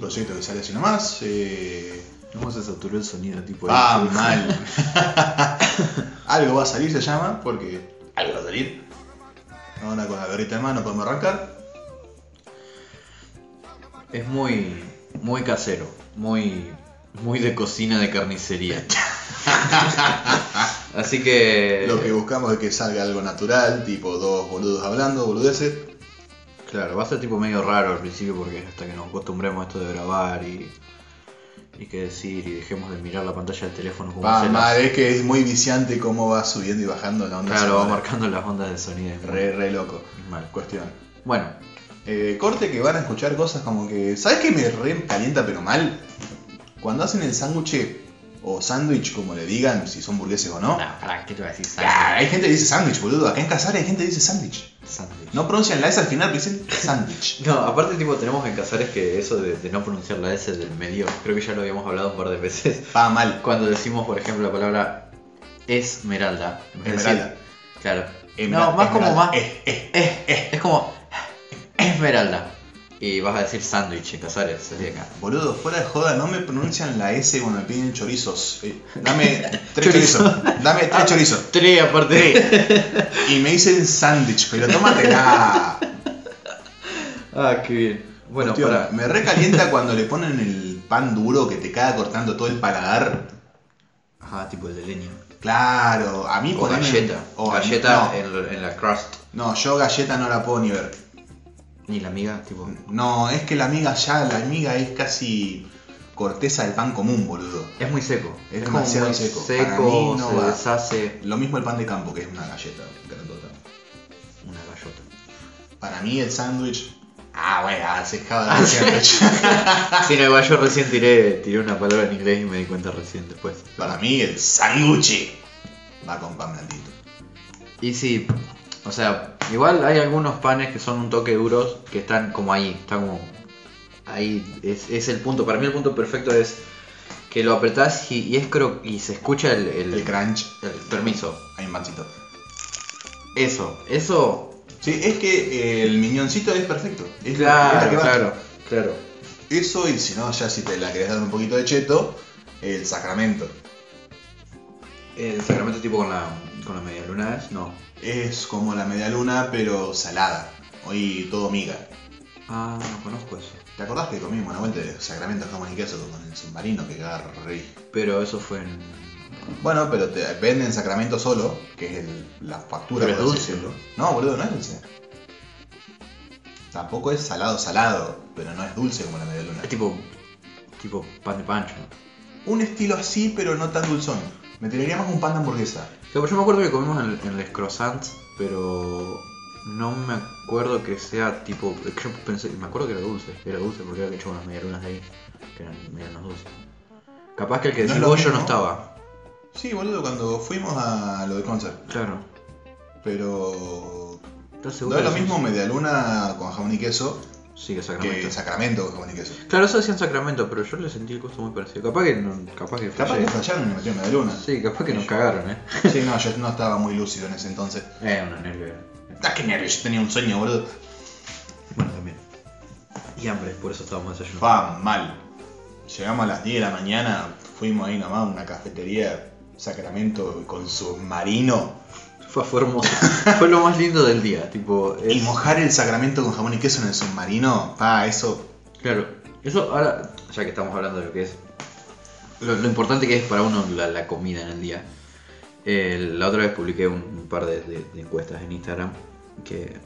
proyecto que sale así nomás. Eh, ¿Cómo se saturó el sonido? Tipo ah, mal. algo va a salir, se llama, porque algo va a salir. Ahora con la gorrita de mano podemos arrancar. Es muy, muy casero, muy, muy de cocina de carnicería. Así que... Lo que buscamos es que salga algo natural, tipo dos boludos hablando, boludeces. Claro, va a ser tipo medio raro al principio porque hasta que nos acostumbremos a esto de grabar y, y qué decir y dejemos de mirar la pantalla del teléfono como Va se las- mal, es que es muy viciante cómo va subiendo y bajando la onda. Claro, va sonora. marcando las ondas de sonido. es Re, re loco. mal. Cuestión. Bueno, Eh, corte que van a escuchar cosas como que. ¿Sabes qué me re calienta pero mal? Cuando hacen el sándwich o sándwich, como le digan, si son burgueses o no. no, pará, ¿qué te voy a decir? Ya, hay gente que dice sándwich, boludo. Acá en Casares hay gente que dice sándwich. Sándwich. No pronuncian la S al final, pero dicen sándwich. No, aparte tipo tenemos en Casares que eso de, de no pronunciar la S del medio, creo que ya lo habíamos hablado un par de veces. Va mal. Cuando decimos, por ejemplo, la palabra esmeralda. Esmeralda. decir- claro. Esmeralda, no, más como esmeralda. más. Eh, eh. Es, es como esmeralda. Y vas a decir sándwich en Casares, acá. Boludo, fuera de joda, no me pronuncian la S cuando me piden chorizos. Eh, dame tres Chorizo. chorizos. Dame tres chorizos. Tres aparte. Y me dicen sándwich, pero tómatela. ah, qué bien. Bueno, Cuestión, para. Me recalienta cuando le ponen el pan duro que te cae cortando todo el paladar. Ajá, tipo el de leña. Claro, a mí O galleta. o galleta no, en, en la crust. no, yo galleta no la puedo ni ver. Ni la miga, tipo. No, es que la miga ya, la miga es casi corteza del pan común, boludo. Es muy seco. Es como demasiado muy seco. Seco, Para mí no se va. deshace. Lo mismo el pan de campo, que es una galleta grandota. Una gallota. Para mí el sándwich. Ah, bueno, Ah, el sí. sándwich. Sí, no, igual yo recién tiré, tiré una palabra en inglés y me di cuenta recién después. Para mí el sándwich va con pan blandito. Y sí, o sea, igual hay algunos panes que son un toque duros que están como ahí, están como ahí, es, es el punto, para mí el punto perfecto es que lo apretás y, y es cro y se escucha el, el, El crunch. el- permiso. Hay un pancito. Eso, eso, Sí, es que el miñoncito es perfecto. Es la- es claro, la que va. claro, claro. Eso y si no, ya si te la querés dar un poquito de cheto, el sacramento. El sacramento tipo con la, con la media luna es, no. Es como la media luna, pero salada. Hoy todo miga. Ah, no conozco eso. ¿Te acordás que comimos una vuelta de sacramento jamón y queso con el submarino que queda re rico? Pero eso fue en... Bueno, pero te venden sacramento solo, que es el- la factura, Pero es así dulce. decirlo. No, boludo, no es dulce. Tampoco es salado salado, pero no es dulce como la media luna. Es tipo, tipo pan de pancho. Un estilo así, pero no tan dulzón. Me tiraría más un pan de hamburguesa. Yo me acuerdo que comimos en, en les croissants, pero no me acuerdo que sea tipo. Yo pensé, me acuerdo que era dulce, era dulce porque había hecho unas medialunas de ahí, que eran medialunas dulces. Capaz que el que No es decís lo vos yo no mismo. estaba. Sí, boludo, cuando fuimos a lo de concert. Claro. Pero. ¿Estás No es lo mismo eso? media luna con jamón y queso Sí, que que Sacramento. sacramento. Claro, eso decían Sacramento, pero yo le sentí el gusto muy parecido. Capaz que no, capaz que Capaz que fallaron y me metieron media luna. Sí, capaz que nos cagaron, eh. Sí, no, yo no estaba muy lúcido en ese entonces. Eh, una nervio. Ah, qué nervios, yo tenía un sueño, boludo. Bueno, también. Y hambre, por eso estábamos desayunando. Va mal. Llegamos a las 10 de la mañana, fuimos ahí nomás a una cafetería Sacramento con submarino. Fue, hermoso. fue lo más lindo del día, tipo. Y mojar el sacramento con jamón y queso en el submarino, pa, eso. Claro, eso ahora, ya que estamos hablando de lo que es. Lo, lo importante que es para uno la, la comida en el día. Eh, la otra vez publiqué un, un par de, de- de encuestas en Instagram que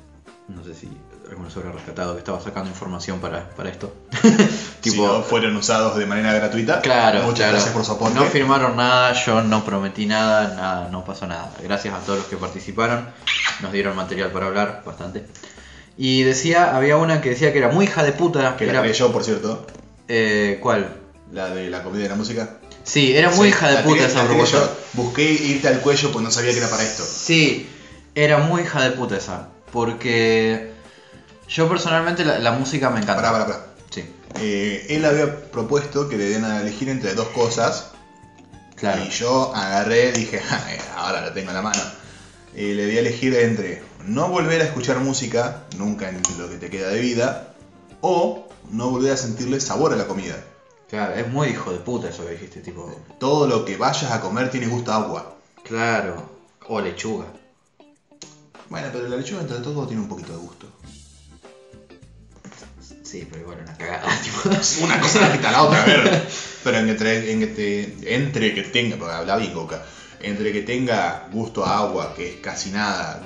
no sé si alguno se habrá rescatado que estaba sacando información para, para esto. si no fueron usados de manera gratuita. Claro, Muchas claro. gracias por su aporte. No firmaron nada, yo no prometí nada, nada, no pasó nada. Gracias a todos los que participaron, nos dieron material para hablar, bastante. Y decía, había una que decía que era muy hija de puta, que la era, yo, por cierto. eh, ¿cuál? La de la comida y la música. Sí, era muy Sí, hija de puta tiré- esa propuesta. yo. Busqué irte al cuello pues no sabía que era para esto. Sí, era muy hija de puta esa. Porque yo personalmente la, la música me encanta. Pará, pará, pará. Sí, Eh, él había propuesto que le den a elegir entre dos cosas. claro. Y yo agarré, dije, "Ja, eh, ahora lo tengo en la mano. Y le di a elegir entre no volver a escuchar música nunca en lo que te queda de vida O no volver a sentirle sabor a la comida. Claro, es muy hijo de puta eso que dijiste, tipo. Todo lo que vayas a comer tiene gusto a agua. Claro. O lechuga. Bueno, pero la lechuga entre todo tiene un poquito de gusto. Sí, pero igual una cagada, tipo. Una cosa quita la otra, a ver. Pero en entre, entre que tenga, porque habla bien Coca, entre que tenga gusto a agua, que es casi nada,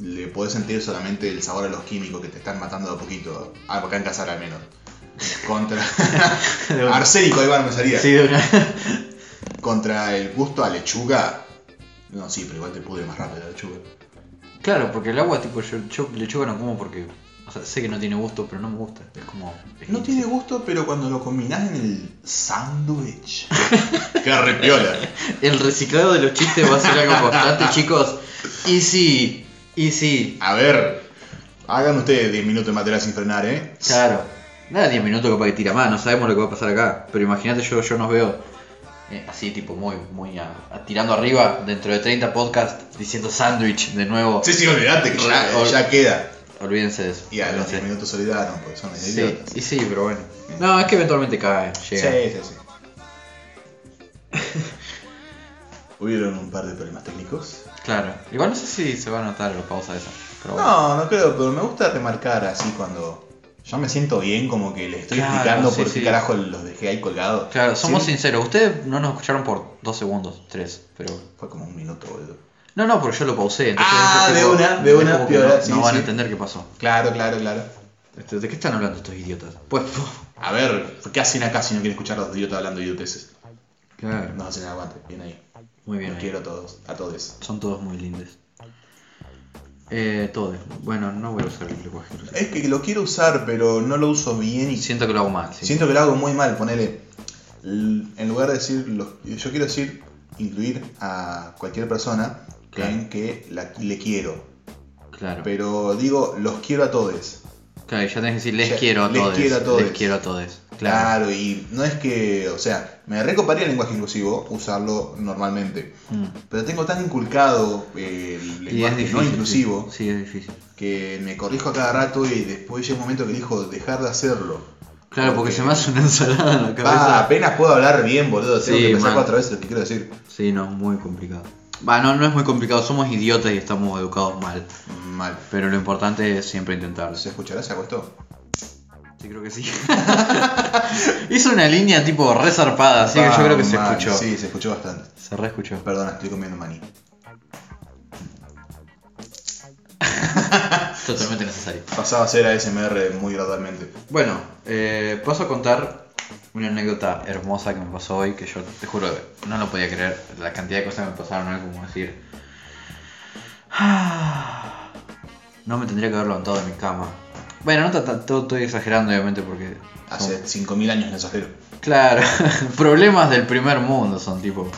le podés sentir solamente el sabor a los químicos que te están matando de a poquito. Acá en Casar al menos. Contra. Arsénico, ahí va, me salía. Sí, de una. Contra el gusto a lechuga. No, sí, pero igual te pudre más rápido la lechuga. Claro, porque el agua, tipo, yo, yo lechuga no como porque. Sea, sé que no tiene gusto, pero no me gusta. Es como. es No tiene gusto, pero cuando lo combinás en el sándwich. Queda re piola. El reciclado de los chistes va a ser algo constante, chicos. Y sí, y sí. A ver, hagan ustedes 10 minutos de material sin frenar, ¿eh? Claro. Nada, 10 minutos capaz que tira más, no sabemos lo que va a pasar acá. Pero imagínate, yo, yo nos veo eh, así, tipo, muy, muy a- a- tirando arriba, dentro de 30 podcasts, diciendo sándwich de nuevo. Sí, sí, olvidate que ya queda. Olvídense de eso. Y a los olvídense. 10 minutos se olvidaron, porque son Sí, idiotas. y sí, pero bueno. No, es que eventualmente cae, Sí, llega. sí, sí. Hubieron un par de problemas técnicos. Claro. Igual no sé si se va a notar la pausa esa. Pero bueno. No, no creo, pero me gusta remarcar así cuando yo me siento bien, como que le estoy Claro, explicando sí, por qué sí. carajo los dejé ahí colgados. Claro, somos Sí, sinceros. Ustedes no nos escucharon por dos segundos, tres, pero. Fue como un minuto, boludo. No, no, porque yo lo pausé. Entonces Ah, de una, de una, no, sí, no van a entender qué pasó. Claro, claro, claro. Este, ¿De qué están hablando estos idiotas? Pues. A ver, ¿qué hacen acá si no quieren escuchar a los idiotas hablando idioteces? Claro. Nos hacen aguante, bien ahí. Muy bien. Los ahí. quiero a todos, a todos. Son todos muy lindos. Eh, todos. Bueno, no voy a usar el lenguaje. Es que lo quiero usar, pero no lo uso bien y Siento que lo hago mal. sí. siento que lo hago muy mal. Ponele, en lugar de decir, lo- yo quiero decir, incluir a cualquier persona Claro. en que la- le quiero. Claro. Pero digo, los quiero a todos. Claro, y ya tenés que decir les quiero a les todos. quiero a todos. Les quiero a todos. Claro. Claro. y no es que, o sea, me recoparía el lenguaje inclusivo, usarlo normalmente. Mm. Pero tengo tan inculcado eh, el lenguaje difícil. no inclusivo Sí, es difícil. que me corrijo a cada rato y después llega un momento que elijo dejar de hacerlo. Claro, porque Porque- se me hace una ensalada en la Ah, cabeza. apenas puedo hablar bien, boludo. Tengo Sí, que pensar man. cuatro veces lo que quiero decir. Sí, no, muy complicado. Va, no, es muy complicado, somos idiotas y estamos educados mal. Mal. Pero lo importante es siempre intentarlo. ¿Se escuchará? ¿Se acuestó? Sí, creo que sí. Hizo una línea tipo re zarpada, así que yo creo que se mal. escuchó. Sí, se escuchó bastante. Se re escuchó. Perdona, estoy comiendo maní. Totalmente necesario. Pasaba a ser ASMR muy gradualmente. Bueno, eh, paso a contar una anécdota hermosa que me pasó hoy, que yo te juro no lo podía creer. La cantidad de cosas que me pasaron hoy, como decir... "Ah, No me tendría que haber levantado de mi cama. Bueno, no todo estoy exagerando obviamente porque... Hace 5.000 años no exagero. Claro, problemas del primer mundo son tipo.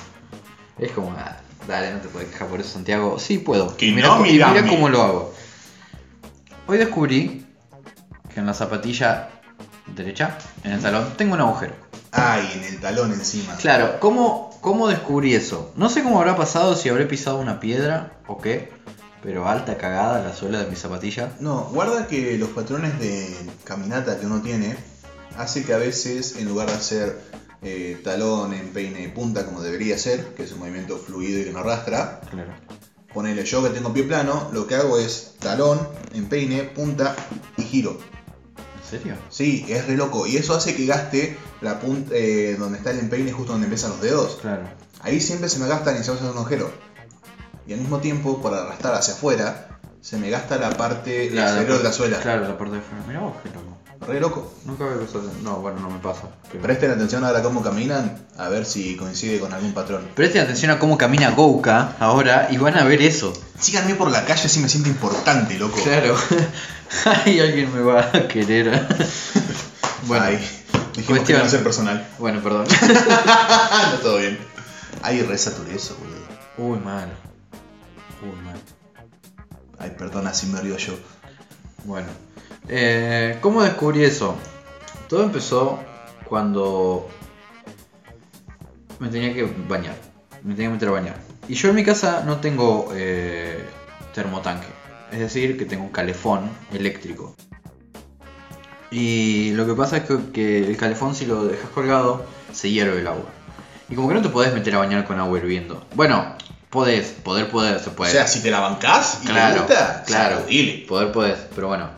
Es como, ah, dale, no te puedes quejar por eso, Santiago. Sí puedo. Que mira, no, mira mirame. cómo lo hago. Hoy descubrí que en la zapatilla derecha, en el talón, tengo un agujero. Ay, en el talón encima. Claro, ¿cómo, ¿cómo descubrí eso? No sé cómo habrá pasado, si habré pisado una piedra o qué, pero alta cagada la suela de mi zapatilla. No, guarda que los patrones de caminata que uno tiene hace que a veces, en lugar de hacer eh, talón, empeine, punta como debería ser, que es un movimiento fluido y que no arrastra, Claro. ponele yo que tengo pie plano, lo que hago es talón, empeine, punta y giro. ¿En serio? Sí, es re loco. Y eso hace que gaste la punta eh, donde está el empeine, justo donde empiezan los dedos. Claro. Ahí siempre se me gastan y se hace un agujero. Y al mismo tiempo, por arrastrar hacia afuera, se me gasta la parte La- la de la suela. Claro, la parte de afuera. Mira vos, qué loco. Re loco. Nunca había pasado. No, bueno, no me pasa. pero- Presten atención ahora cómo caminan, a ver si coincide con algún patrón. Presten atención a cómo camina Gouka ahora y van a ver eso. Síganme por la calle si me siento importante, loco. Claro. Ay, alguien me va a querer. bueno, Ay, dijimos que cuestión. no va a ser personal. bueno, perdón. no, todo bien. Ay, re saturé eso, boludo. Uy, mal. Uy, mal. Ay, perdona si me río yo. Bueno, eh, ¿cómo descubrí eso? Todo empezó cuando me tenía que bañar. Me tenía que meter a bañar. Y yo en mi casa no tengo eh, termotanque. Es decir, que tengo un calefón eléctrico. Y lo que pasa es que, que el calefón si lo dejas colgado, se hierve el agua. Y como que no te podés meter a bañar con agua hirviendo. Bueno, podés, poder, poder, se puede. O sea, si te la bancás y Claro, te gusta, claro. Poder podés, pero bueno.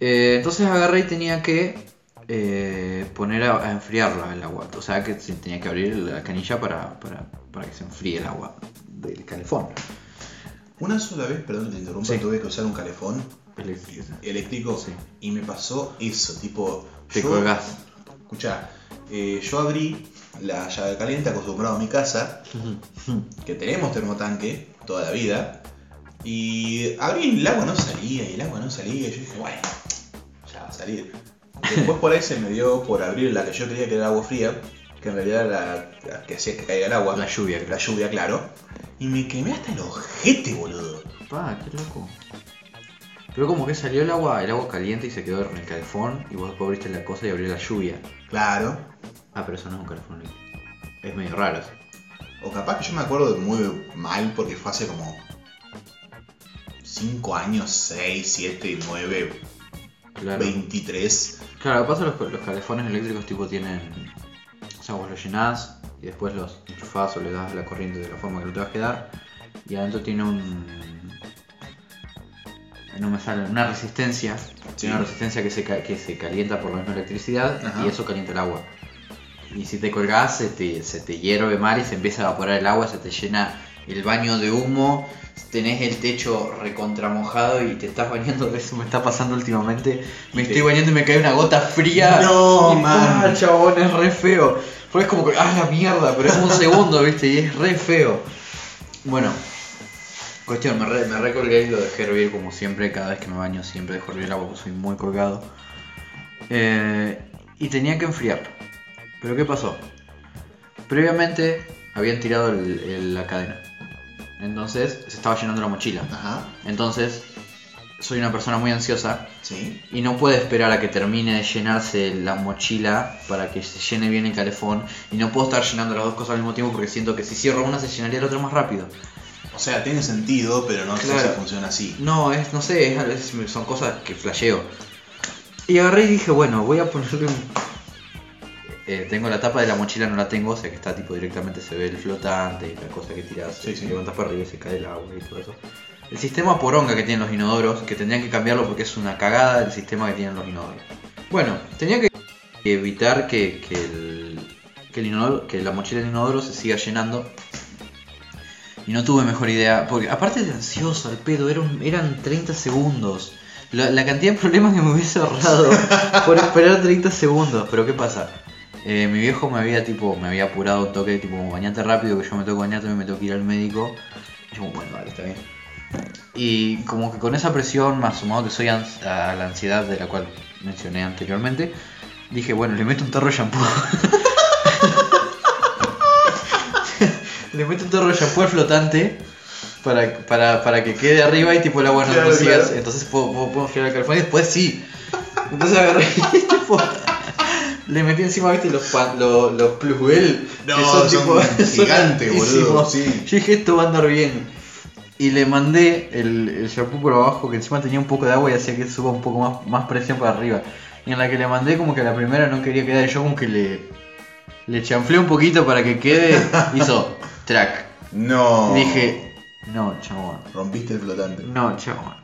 Eh, entonces agarré y tenía que eh, poner a, a enfriarla el agua. O sea que tenía que abrir la canilla para, para, para que se enfríe el agua del calefón. Una sola vez, perdón que te interrumpa, Sí. tuve que usar un calefón Eléctrico. eléctrico Sí. y me pasó eso, tipo... Te yo- colgás. Escuchá, eh, yo abrí la llave caliente acostumbrado a mi casa, que tenemos termotanque toda la vida, y abrí y el agua no salía, y el agua no salía, y yo dije, bueno, ya va a salir. Después por ahí se me dio por abrir la que yo creía que era agua fría, que en realidad era la que hacía que caiga el agua. La lluvia, La lluvia, claro. Y me quemé hasta el ojete, boludo. Pa, qué loco. Pero como que salió el agua, el agua caliente y se quedó en el calefón y vos después abriste la cosa y abrió la lluvia. Claro. Ah, pero eso no es un calefón. Es medio raro eso. O capaz que yo me acuerdo muy mal porque fue hace como 5 años, 6, 7, 9, Claro. 23. Claro, lo que pasa es que los, los calefones eléctricos tipo tienen. Sea, vos llenás y después los enchufás o le das la corriente de la forma que lo te vas a quedar. Y adentro tiene un. No me sale, una resistencia. Sí. Tiene una resistencia que se, que se calienta por la misma electricidad Ajá. y eso calienta el agua. Y si te colgás, se te, se te hierve mal y se empieza a evaporar el agua, se te llena el baño de humo, tenés el techo recontramojado y te estás bañando. Eso me está pasando últimamente. Me estoy bañando y me cae una gota fría. No, man. ah, chabón, es re feo. Fue como que, ah, la mierda, pero es un segundo, viste, y es re feo. Bueno, cuestión, me, re, me recolgué y lo dejé hervir como siempre. Cada vez que me baño, siempre dejo hervir el agua porque soy muy colgado. Eh, y tenía que enfriarlo. Pero ¿qué pasó? Previamente habían tirado el- el- la cadena. Entonces se estaba llenando la mochila. Ajá. Entonces soy una persona muy ansiosa Sí. y no puedo esperar a que termine de llenarse la mochila para que se llene bien el calefón. Y no puedo estar llenando las dos cosas al mismo tiempo porque siento que si cierro una se llenaría la otra más rápido. O sea, tiene sentido, pero no sé si funciona así. No, es, no sé, es- es- son cosas que flasheo. Y agarré y dije, bueno, voy a ponerle un... Eh, tengo la tapa de la mochila, no la tengo, o sea que está tipo directamente, se ve el flotante, la cosa que tiras, Sí, sí. levantas para arriba y se cae el agua y todo eso. El sistema poronga que tienen los inodoros, que tendrían que cambiarlo porque es una cagada el sistema que tienen los inodoros. Bueno, tenía que evitar que, que, el, que, el inodoro- que la mochila del inodoro se siga llenando y no tuve mejor idea, porque aparte de ansioso al pedo, eran, eran 30 segundos. La, la cantidad de problemas que me hubiese ahorrado por esperar 30 segundos. Pero ¿qué pasa? Eh, mi viejo me había tipo, me había apurado un toque, tipo, bañate rápido, que yo me tengo que bañar, también me tengo que ir al médico. Y yo, bueno, vale, está bien. Y como que con esa presión, más sumado que soy ans- a la ansiedad de la cual mencioné anteriormente, dije, bueno, le meto un tarro de shampoo. le meto un tarro de shampoo al flotante para, para, para que quede arriba y tipo el agua no Claro, no siga- claro. Entonces puedo, puedo, puedo enfriar el calefón y después sí. Entonces agarré y tipo, le metí encima, viste, los, pan- los, los plusbel. No, que son gigantes, boludo, sí. Yo dije, esto va a andar bien. Y le mandé el, el shampoo por abajo, que encima tenía un poco de agua y hacía que suba un poco más, más presión para arriba. Y en la que le mandé, como que a la primera no quería quedar, y yo como que le, le chanflé un poquito para que quede. Hizo track. No. Y dije, no, chabón. Rompiste el flotante. No, chabón.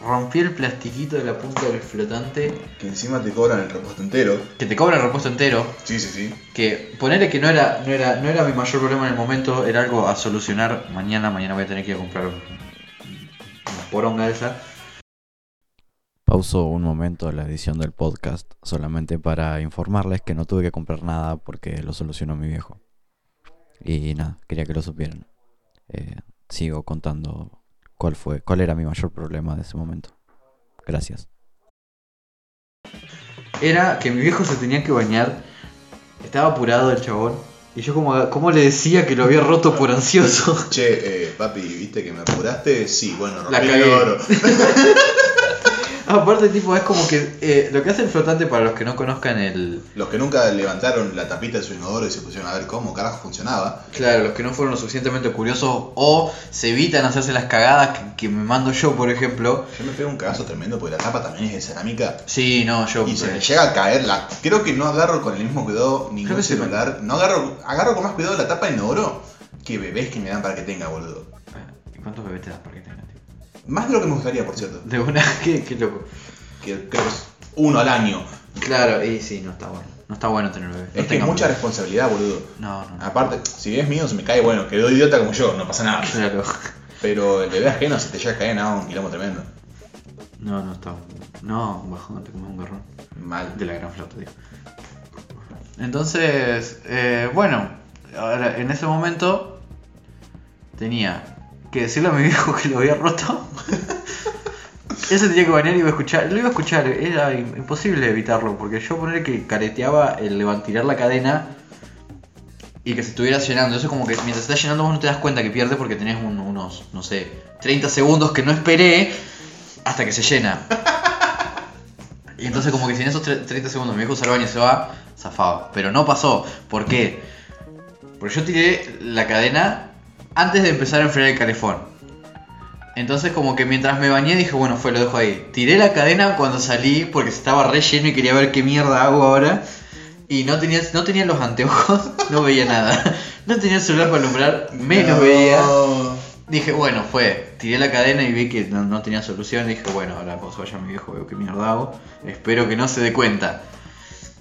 Rompí el plastiquito de la punta del flotante. Que encima te cobran el repuesto entero. Que te cobra el repuesto entero. Sí, sí, sí. Que ponerle que no era, no era, no era mi mayor problema en el momento, era algo a solucionar mañana, mañana voy a tener que ir a comprar un- una poronga esa. Pauso un momento la edición del podcast solamente para informarles que no tuve que comprar nada porque lo solucionó mi viejo. Y nada, quería que lo supieran. Eh, sigo contando cuál fue, cuál era mi mayor problema de ese momento. Gracias. Era que mi viejo se tenía que bañar, estaba apurado el chabón, y yo como, como le decía que lo había roto por ansioso. Che, eh, papi, ¿viste que me apuraste? Sí, bueno, rompí La el oro. Aparte, tipo, es como que eh, lo que hace el flotante para los que no conozcan el. Los que nunca levantaron la tapita de su inodoro y se pusieron a ver cómo carajo funcionaba. Claro, los que no fueron lo suficientemente curiosos o se evitan hacerse las cagadas que, que me mando yo, por ejemplo. Yo me pego un cagazo tremendo porque la tapa también es de cerámica. Sí, no, yo. Y se eh, me llega a caer la. Creo que no agarro con el mismo cuidado Creo ningún que sí, celular. No agarro. Agarro con más cuidado la tapa de inodoro que bebés que me dan para que tenga, boludo. ¿Y cuántos bebés te das para que tengas, tío? Más de lo que me gustaría, por cierto. De una, qué, qué loco. Que creo que es uno al año. Claro, y sí, no está bueno. No está bueno tener bebés. Es No que es mucha responsabilidad, boludo. No, no. no. Aparte, si es mío, se me cae, bueno, quedó idiota como yo, no pasa nada. Claro. Pero el bebé ajeno, si te llega a caer, nada, un quilombo tremendo. No, no está. No, un bajón, te comes un garrón. Mal. De la gran flauta, digo. Entonces, eh, bueno, ahora en ese momento tenía que decirle a mi viejo que lo había roto. Él se tenía que bañar y iba a escuchar. Lo iba a escuchar, era im- imposible evitarlo, porque yo poner que careteaba el levantar la cadena y que se estuviera llenando. Eso es como que mientras se está llenando vos no te das cuenta que pierdes porque tenés un- unos, no sé, 30 segundos que no esperé hasta que se llena. Y entonces como que si en esos tre- 30 segundos mi viejo se al baño y se va, zafaba. Pero no pasó. ¿Por qué? Porque yo tiré la cadena antes de empezar a enfriar el calefón. Entonces como que mientras me bañé dije, bueno, fue, lo dejo ahí. Tiré la cadena cuando salí porque estaba re lleno y quería ver qué mierda hago ahora. Y no tenía, no tenía los anteojos, no veía nada. No tenía el celular para alumbrar, menos No. veía. Dije, bueno, fue. Tiré la cadena y vi que no, no tenía solución. Dije, bueno, ahora se vaya mi viejo veo qué mierda hago. Espero que no se dé cuenta.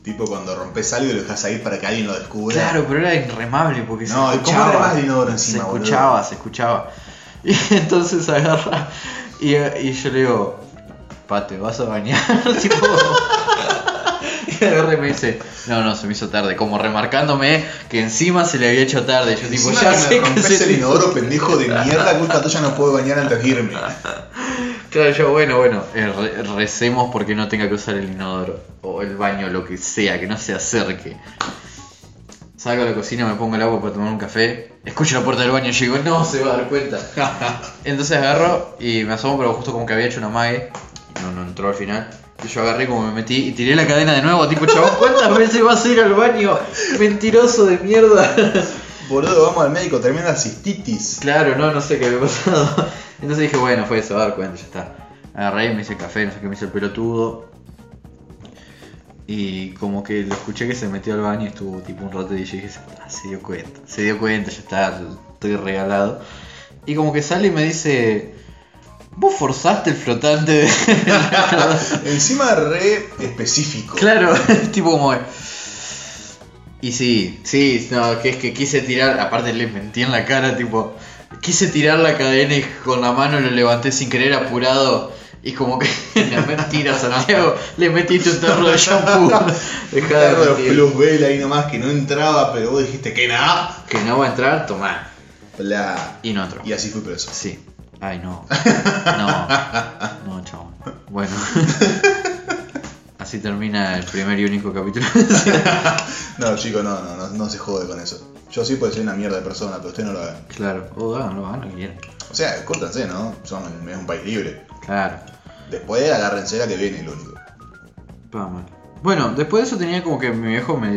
Tipo cuando rompes algo y lo dejas ahí para que alguien lo descubra. Claro, pero era irremable porque No, se ¿y cómo escuchaba. remas el inodoro se encima, boludo? escuchaba, se escuchaba. Y entonces agarra y, y yo le digo, pa, ¿te vas a bañar? tipo, y agarra y me dice, no, no, se me hizo tarde. Como remarcándome que encima se le había hecho tarde. Yo tipo, Encima ya que me rompes se el inodoro, pendejo de mierda, culpa tuya no puedo bañar antes de irme. Claro, yo, bueno, bueno, eh, re- recemos porque no tenga que usar el inodoro o el baño, lo que sea, que no se acerque. Salgo a la cocina, me pongo el agua para tomar un café, escucho la puerta del baño y digo, no se va a dar cuenta. Entonces agarro y me asomo, pero justo como que había hecho una mague, no, no entró al final. Y yo agarré como me metí y tiré la cadena de nuevo, tipo, chabón, ¿cuántas veces vas a ir al baño? Mentiroso de mierda. Boludo, vamos al médico, tremenda cistitis. Claro, no, no sé qué había pasado. Entonces dije, bueno, fue eso, a dar cuenta, ya está. Agarré, me hice café, no sé qué, me hice el pelotudo. Y como que lo escuché que se metió al baño y estuvo tipo un rato y yo dije, "Ah, se dio cuenta, se dio cuenta, ya está, estoy regalado. Y como que sale y me dice, vos forzaste el flotante de... Encima re específico. Claro, tipo como. Y sí, sí, no, que es que quise tirar, aparte le mentí en la cara, tipo, quise tirar la cadena y con la mano lo levanté sin querer apurado. Y como que, la mentira, Santiago, le metiste un tarro de shampoo. Dejá de mentir. plus vela ahí nomás que no entraba, pero vos dijiste que nada. Que no va a entrar, tomá. Bla. Y no entró. Y así fui preso. Sí. Ay, no. No. No, chavo. Bueno. Así termina el primer y único capítulo. No, chico, no, no, no, no se jode con eso. Yo sí puedo ser una mierda de persona, pero ustedes no lo hagan. claro. O háganlo, hagan lo que quieran. O sea, córtanse, ¿no? Son, es un país libre. Claro. Después agárrense la que viene, lo único. Pa, mal. Bueno, después de eso tenía como que mi viejo me,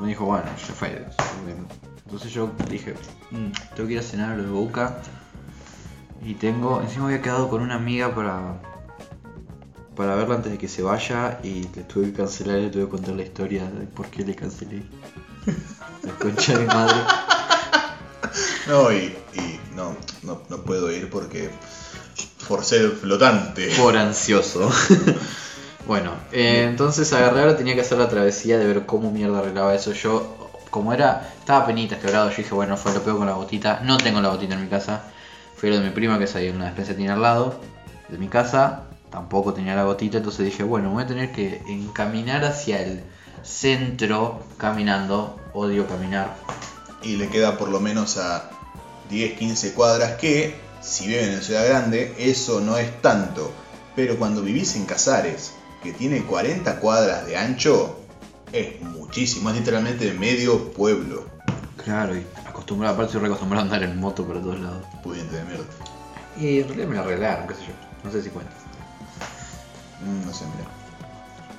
me dijo, bueno, ya fue. Entonces yo dije, "Mm, tengo que ir a cenar a lo de Boca. Y tengo, encima había quedado con una amiga para para verla antes de que se vaya y le tuve que cancelar y le tuve que contar la historia de por qué le cancelé. La concha de madre. No, y, y no, no, no puedo ir porque forcé el flotante. Por ansioso. bueno, eh, entonces agarré ahora tenía que hacer la travesía de ver cómo mierda arreglaba eso. Yo, como era, estaba penitas quebrado, yo dije, bueno, fue lo pego con la botita. No tengo la botita en mi casa. Fui a lo de mi prima que en una despensa que al lado de mi casa. Tampoco tenía la gotita, entonces dije, bueno, voy a tener que encaminar hacia el centro caminando. Odio caminar. Y le queda por lo menos a 10, 15 cuadras que, si viven en Ciudad Grande, eso no es tanto. Pero cuando vivís en Casares, que tiene 40 cuadras de ancho, es muchísimo, es literalmente medio pueblo. Claro, y acostumbrado, aparte estoy reacostumbrado a andar en moto por todos lados. Pudiente de mierda. Y en realidad me lo arreglaron, qué sé yo. No sé si cuenta. Mm, no sé, mira.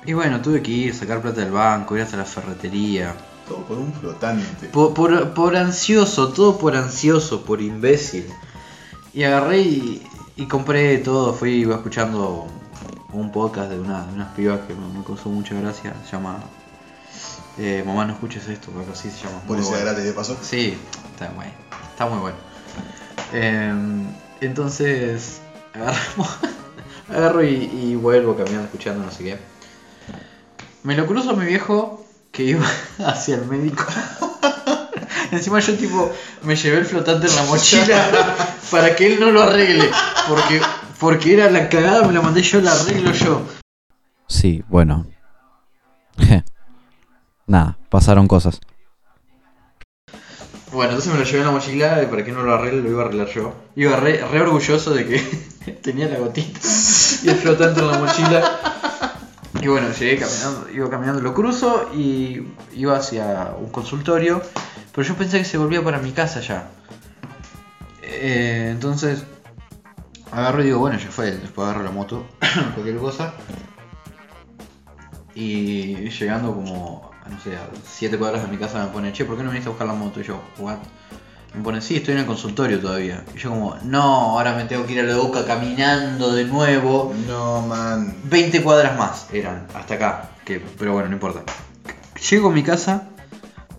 Y bueno, tuve que ir, sacar plata del banco, ir hasta la ferretería. Todo por un flotante. Por, por, por ansioso, todo por ansioso, por imbécil. Y agarré y, y compré todo, fui iba escuchando un podcast de, una, de unas pibas que me, me causó mucha gracia, se llama eh, Mamá no escuches esto, algo así se llama. Policía gratis de paso. Sí, está bueno, está muy bueno. Em, entonces, agarramos, agarro y, y vuelvo caminando, escuchando no sé qué. Me lo cruzo a mi viejo que iba hacia el médico. Encima yo tipo me llevé el flotante en la mochila para que él no lo arregle. Porque, porque era la cagada, me lo mandé yo, la arreglo yo. Sí, bueno. Nada, pasaron cosas. Bueno, entonces me lo llevé en la mochila y para que no lo arregle lo iba a arreglar yo. Iba re, re orgulloso de que tenía la gotita flotante en la mochila. Y bueno, llegué caminando, iba caminando, lo cruzo y iba hacia un consultorio, pero yo pensé que se volvía para mi casa ya. Eh, entonces agarro y digo, bueno, ya fue, después agarro la moto, cualquier cosa. Y llegando como, no sé, a 7 cuadras de mi casa me pone, che, ¿por qué no viniste a buscar la moto? Y yo, what? Me pone, sí, estoy en el consultorio todavía. Y yo como, no, ahora me tengo que ir a la boca caminando de nuevo. No, man. 20 cuadras más eran, hasta acá. Que, pero bueno, no importa. Llego a mi casa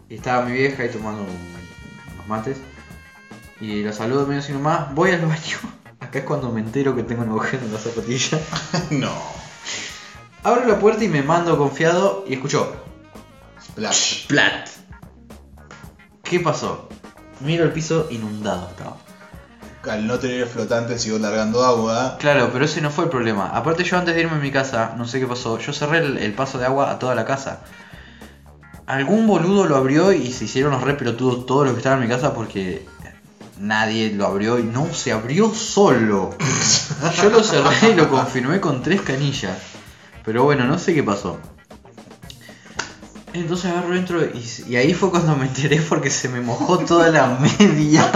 y estaba mi vieja ahí tomando un- unos mates. Y la saludo medio así nomás. Voy al baño. Acá es cuando me entero que tengo un agujero en la zapatilla. no. Abro la puerta y me mando confiado y escucho. Splash. ¡Plat! ¿Qué pasó? Miro el piso inundado estaba. Al no tener flotante siguió largando agua. Claro, pero ese no fue el problema. Aparte yo antes de irme a mi casa, no sé qué pasó, yo cerré el, el paso de agua a toda la casa. Algún boludo lo abrió y se hicieron los re pelotudos todos los que estaban en mi casa porque nadie lo abrió y no se abrió solo. Yo lo cerré y lo confirmé con tres canillas. Pero bueno, no sé qué pasó. Entonces agarro dentro y, y ahí fue cuando me enteré porque se me mojó toda la media.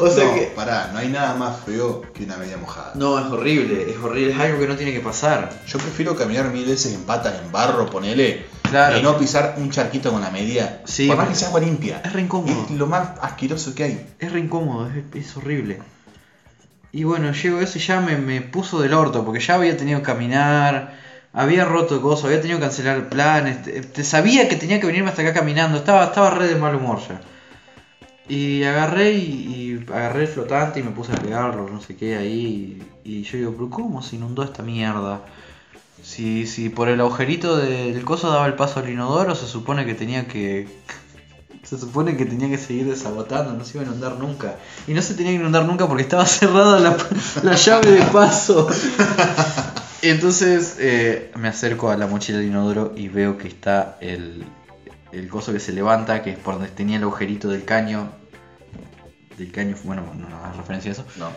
O sea no, que pará, no hay nada más feo que una media mojada. No, es horrible, es horrible, es algo que no tiene que pasar. Yo prefiero caminar mil veces en patas, en barro, ponele, Claro. y no pisar un charquito con la media. Sí, por más que sea agua limpia. Es re incómodo. Es lo más asqueroso que hay. Es re incómodo, es, es horrible. Y bueno, llego eso y ya me, me puso del orto, porque ya había tenido que caminar, había roto cosas, había tenido que cancelar planes, te- sabía que tenía que venirme hasta acá caminando, estaba, estaba re de mal humor ya. Y agarré y, agarré el flotante y me puse a pegarlo, no sé qué, ahí. Y, y yo digo, pero ¿cómo se inundó esta mierda? Si, si por el agujerito del coso daba el paso al inodoro, se supone que tenía que. Se supone que tenía que seguir desagotando, no se iba a inundar nunca. Y no se tenía que inundar nunca porque estaba cerrada la, la llave de paso. Entonces eh, me acerco a la mochila del inodoro y veo que está el, el coso que se levanta, que es por donde tenía el agujerito del caño. Del caño, bueno, no, no hagas referencia a eso. No.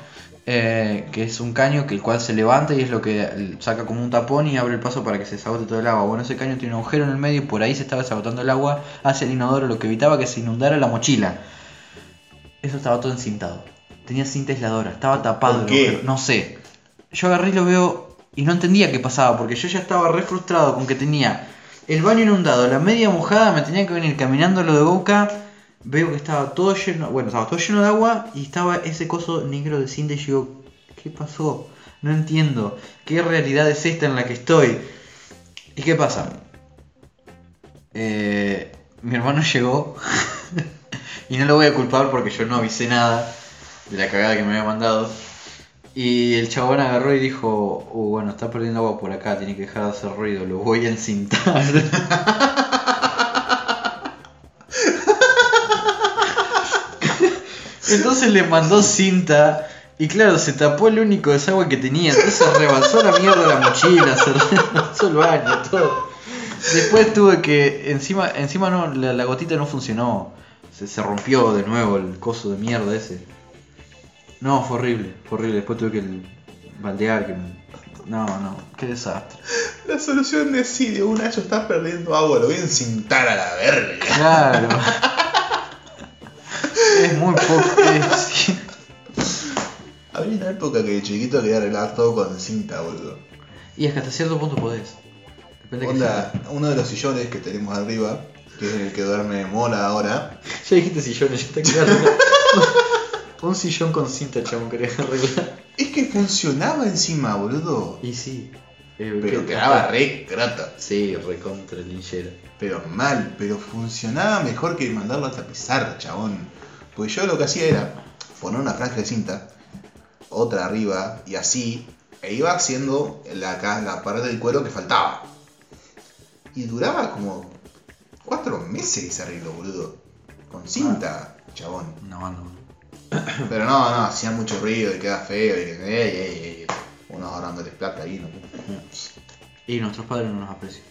Eh, que es un caño que el cual se levanta y es lo que saca como un tapón y abre el paso para que se desagote todo el agua. Bueno, ese caño tiene un agujero en el medio y por ahí se estaba desagotando el agua hacia el inodoro, lo que evitaba que se inundara la mochila. Eso estaba todo encintado. Tenía cinta aisladora, estaba tapado ¿Por el qué? agujero. No sé. Yo agarré y lo veo y no entendía qué pasaba porque yo ya estaba re frustrado con que tenía el baño inundado, la media mojada, me tenía que venir caminando lo de boca. Veo que estaba todo lleno, bueno, estaba todo lleno de agua y estaba ese coso negro de cinta y yo ¿qué pasó? No entiendo. ¿Qué realidad es esta en la que estoy? ¿Y qué pasa? Eh, mi hermano llegó y no lo voy a culpar porque yo no avisé nada de la cagada que me había mandado. Y el chabón agarró y dijo, uh, bueno, está perdiendo agua por acá, tiene que dejar de hacer ruido, lo voy a encintar. Entonces le mandó cinta y claro, se tapó el único desagüe que tenía, entonces rebalsó la mierda la mochila, se rebalsó el baño, todo. Después tuve que, encima, encima no, la, la gotita no funcionó, se, se rompió de nuevo el coso de mierda ese. No, fue horrible, fue horrible, después tuve que el- baldear, que... No, no, qué desastre. La solución de sí, de una yo estás perdiendo agua, lo voy a encintar a la verga. Claro. es muy poco. es- Había una época que de chiquito quería arreglar todo con cinta, boludo. Y es que hasta cierto punto podés. Depende Onda, uno de los sillones que tenemos arriba, que es el que duerme Mola ahora. Ya dijiste sillones, ya está claro. Un sillón con cinta, chabón, querés arreglar. es que funcionaba encima, boludo. Y sí. eh, Pero que- quedaba re crata. Sí, recontra linchera. Pero mal, pero funcionaba mejor que mandarlo a tapizar, chabón. Pues yo lo que hacía era poner una franja de cinta, otra arriba y así, e iba haciendo la, la parte del cuero que faltaba. Y duraba como cuatro meses ese arreglo, boludo. Con cinta, chabón. Una banda, boludo. Pero no, no, hacía mucho ruido y queda feo y ey, ey, ey, unos ahorrándoles plata ahí, ¿no? Y nuestros padres no nos aprecian.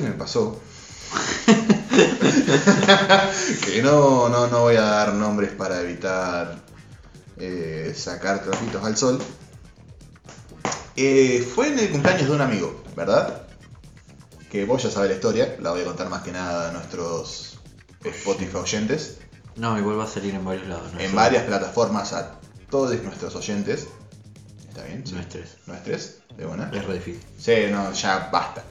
Me pasó. que no, no, no voy a dar nombres para evitar eh, sacar trapitos al sol. Eh, fue en el cumpleaños de un amigo, ¿verdad? Que vos ya sabés la historia, la voy a contar más que nada a nuestros Spotify oyentes. No, igual va a salir en varios lados. ¿no? En varias plataformas a todos nuestros oyentes. ¿Está bien? Sí. No es tres. ¿No es tres? De buena. Es re difícil. Sí, no, ya basta.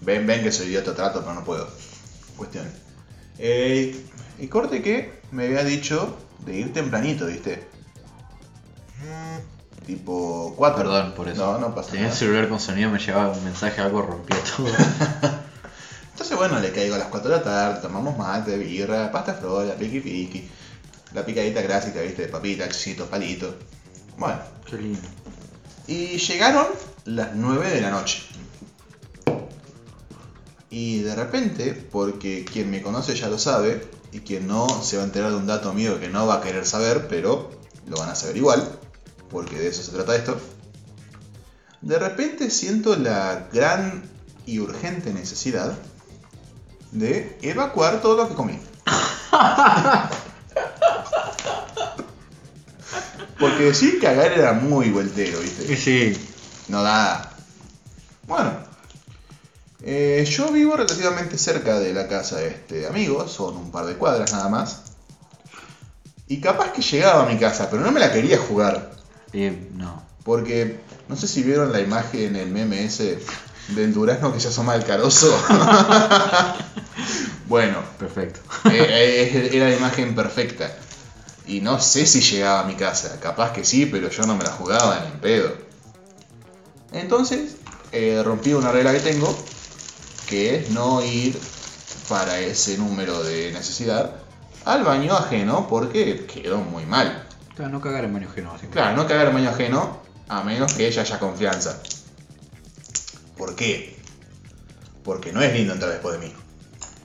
Ven, ven que soy idiota trato, pero no puedo. Cuestión. Eh, y corte que me había dicho de ir tempranito, ¿viste? Tipo 4. Perdón por eso. No, no pasa Tenía el nada. celular con sonido, me llevaba un mensaje, algo rompía todo. Entonces, bueno, le caigo a las 4 de la tarde, tomamos mate, birra, pasta frola, piqui piqui. La picadita clásica, ¿viste? De papita, chisitos, palitos. Bueno, Qué lindo. Y llegaron las 9 de la noche. Y de repente, porque quien me conoce ya lo sabe, y quien no se va a enterar de un dato mío que no va a querer saber, pero lo van a saber igual, porque de eso se trata esto. De repente siento la gran y urgente necesidad de evacuar todo lo que comí. Porque decir cagar era muy vueltero, ¿viste? Sí. No da. Bueno. Eh, yo vivo relativamente cerca de la casa de este amigo, son un par de cuadras nada más. Y capaz que llegaba a mi casa, pero no me la quería jugar. Eh, no. Porque no sé si vieron la imagen, el meme ese del durazno que se asoma al carozo. bueno, Perfecto. eh, eh, era la imagen perfecta. Y no sé si llegaba a mi casa. Capaz que sí, pero yo no me la jugaba ni en pedo. Entonces, eh, rompí una regla que tengo, que es no ir para ese número de necesidad al baño ajeno porque quedó muy mal. Claro, no cagar en baño ajeno. así. Claro, no cagar en baño ajeno a menos que ella haya confianza. ¿Por qué? Porque no es lindo entrar después de mí.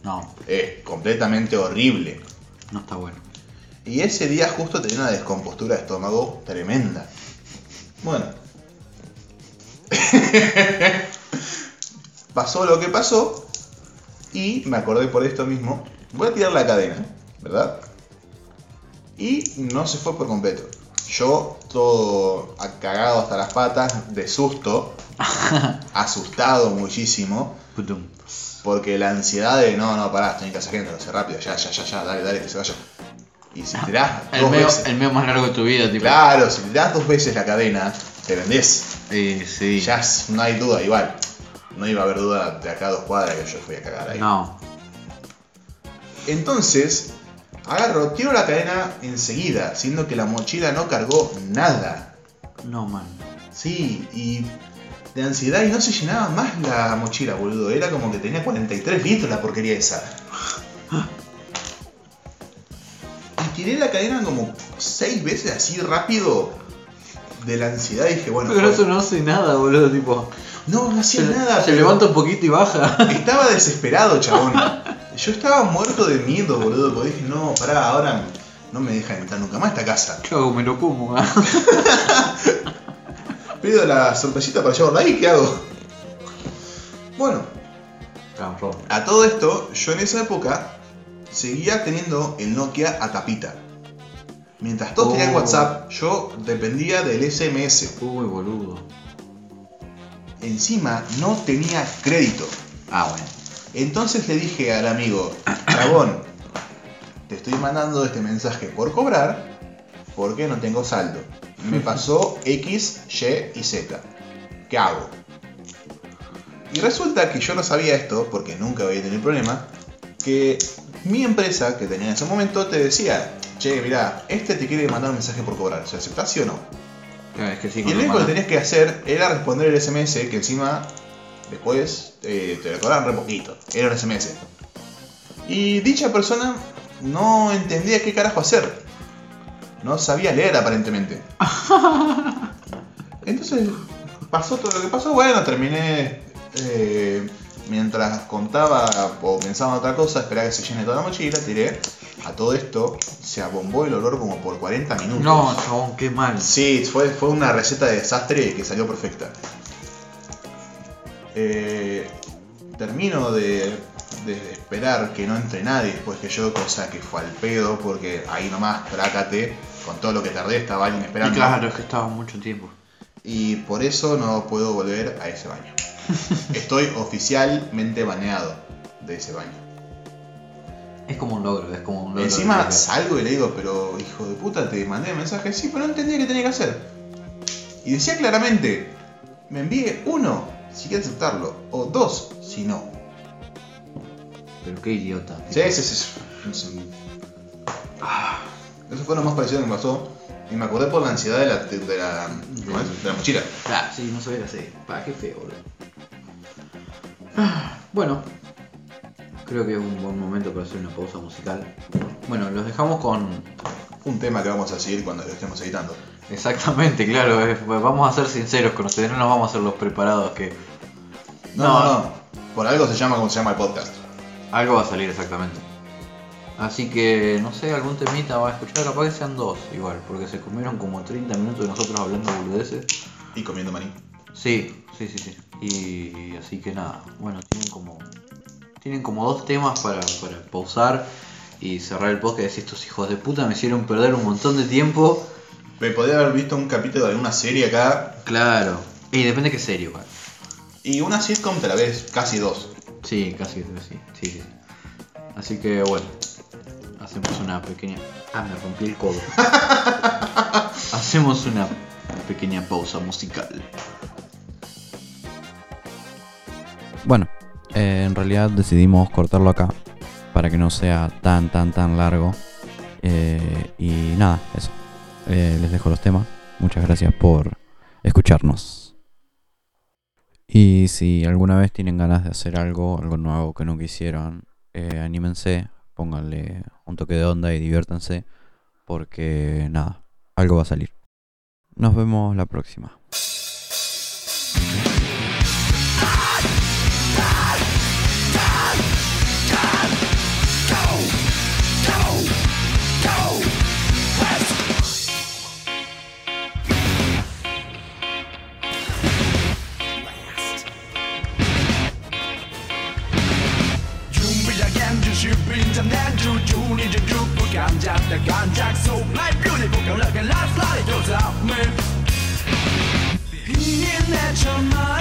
No, Es completamente horrible. no está bueno. Y ese día justo tenía una descompostura de estómago tremenda. Bueno. pasó lo que pasó. Y me acordé por esto mismo. Voy a tirar la cadena, ¿verdad? Y no se fue por completo. Yo, todo cagado hasta las patas, de susto, asustado muchísimo, porque la ansiedad de no, no, pará, estoy en casa gente, lo sé rápido, ya, ya, ya, ya, dale, dale, que se vaya. Y si tirás El dos medio, veces. el medio más largo de tu vida, tipo. Claro, si tirás dos veces la cadena, te vendés. Sí, sí. Ya no hay duda, igual. No iba a haber duda de acá a dos cuadras que yo fui a cagar ahí. No. Entonces, agarro, tiro la cadena enseguida, siendo que la mochila no cargó nada. No, man. Sí, y de ansiedad y no se llenaba más la mochila, boludo. Era como que tenía 43 litros la porquería esa. Y tiré la cadena como 6 veces así rápido de la ansiedad y dije, bueno, Pero eso no hace nada, boludo, tipo. No, no hacía Se, nada. se levanta un poquito y baja. Estaba desesperado, chabón. Yo estaba muerto de miedo, boludo, porque dije, no, pará, ahora no me dejan entrar nunca más a esta casa. ¿Qué hago? Me lo como. ah. pido la sorpresita para llevarla ahí, ¿qué hago? Bueno, a todo esto, yo en esa época seguía teniendo el Nokia a tapita. Mientras todos tenían Oh. WhatsApp, yo dependía del SMS. Uy, boludo. Encima no tenía crédito. Ah, bueno. Entonces le dije al amigo, Dragón, te estoy mandando este mensaje por cobrar porque no tengo saldo. Me pasó X, Y y Z. ¿Qué hago? Y resulta que yo no sabía esto, porque nunca había tenido problema, que mi empresa que tenía en ese momento te decía, che, mira, este te quiere mandar un mensaje por cobrar, ¿se aceptás sí o no? Claro, es que sí, Y lo único que tenías que hacer era responder el SMS que encima después eh, te cobraban re poquito. Era un SMS. Y dicha persona no entendía qué carajo hacer. No sabía leer aparentemente. Entonces pasó todo lo que pasó. Bueno, terminé eh, mientras contaba o pensaba en otra cosa, esperaba que se llene toda la mochila, tiré. A todo esto se abombó el olor como por 40 minutos. No, chabón, qué mal. Sí, fue, fue una receta de desastre que salió perfecta. Eh, termino de, de esperar que no entre nadie después que yo, cosa que fue al pedo, porque ahí nomás, trácate, con todo lo que tardé, estaba alguien Y esperando. claro, es que estaba mucho tiempo. Y por eso no puedo volver a ese baño. Estoy oficialmente baneado de ese baño. Es como un logro, es como un logro. Encima de- salgo y le digo, pero hijo de puta, te mandé mensaje, sí, pero no entendía qué tenía que hacer. Y decía claramente, me envíe uno si quiere aceptarlo, o dos si no. Pero qué idiota. Sí, sí, sí. sí. Ah, Eso fue lo más parecido que me pasó. Y me acordé por la ansiedad de la, de la, ¿cómo es? De la mochila. Claro, sí, no sabía hacer. Pa, qué feo, boludo. Ah, Bueno, creo que es un buen momento para hacer una pausa musical. Bueno, los dejamos con. Un tema que vamos a seguir cuando lo estemos editando. Exactamente, claro, es- pues vamos a ser sinceros con ustedes, no nos vamos a hacer los preparados que. No, no, no. Por algo se llama como se llama el podcast. Algo va a salir exactamente. Así que, no sé, algún temita va a escuchar, capaz que sean dos, igual, porque se comieron como 30 minutos de nosotros hablando boludeces. Y comiendo maní. Sí, sí, sí, sí. Y así que nada, bueno, tienen como tienen como dos temas para, para pausar y cerrar el podcast y decir estos hijos de puta me hicieron perder un montón de tiempo. Me podría haber visto un capítulo de alguna serie acá. Claro. Y depende qué serie, igual. Y una sitcom te la ves casi dos. Sí, casi sí, sí, sí. Así que bueno, hacemos una pequeña. Ah, me rompí el codo. hacemos una pequeña pausa musical. Bueno, eh, en realidad decidimos cortarlo acá para que no sea tan, tan, tan largo. Eh, y nada, eso. Eh, les dejo los temas. Muchas gracias por escucharnos. Y si alguna vez tienen ganas de hacer algo, algo nuevo que hicieron, eh, anímense, pónganle un toque de onda y diviértanse, porque nada, algo va a salir. Nos vemos la próxima. the contract So my beautiful can look and life's like yours out, man in that your mind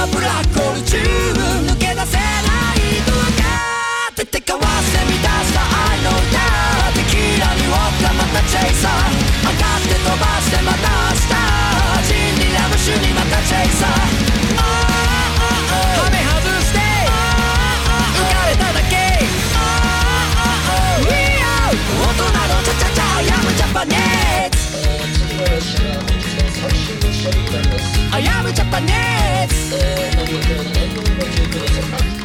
はブラックホール中抜け出せないと分かっててかわせ乱した愛の歌テキラにウォッまたチェイサー上がって飛ばしてまた明日人にラム酒にまたチェイサーああああああああ I am a Japanese 呃那我就那我就那就那就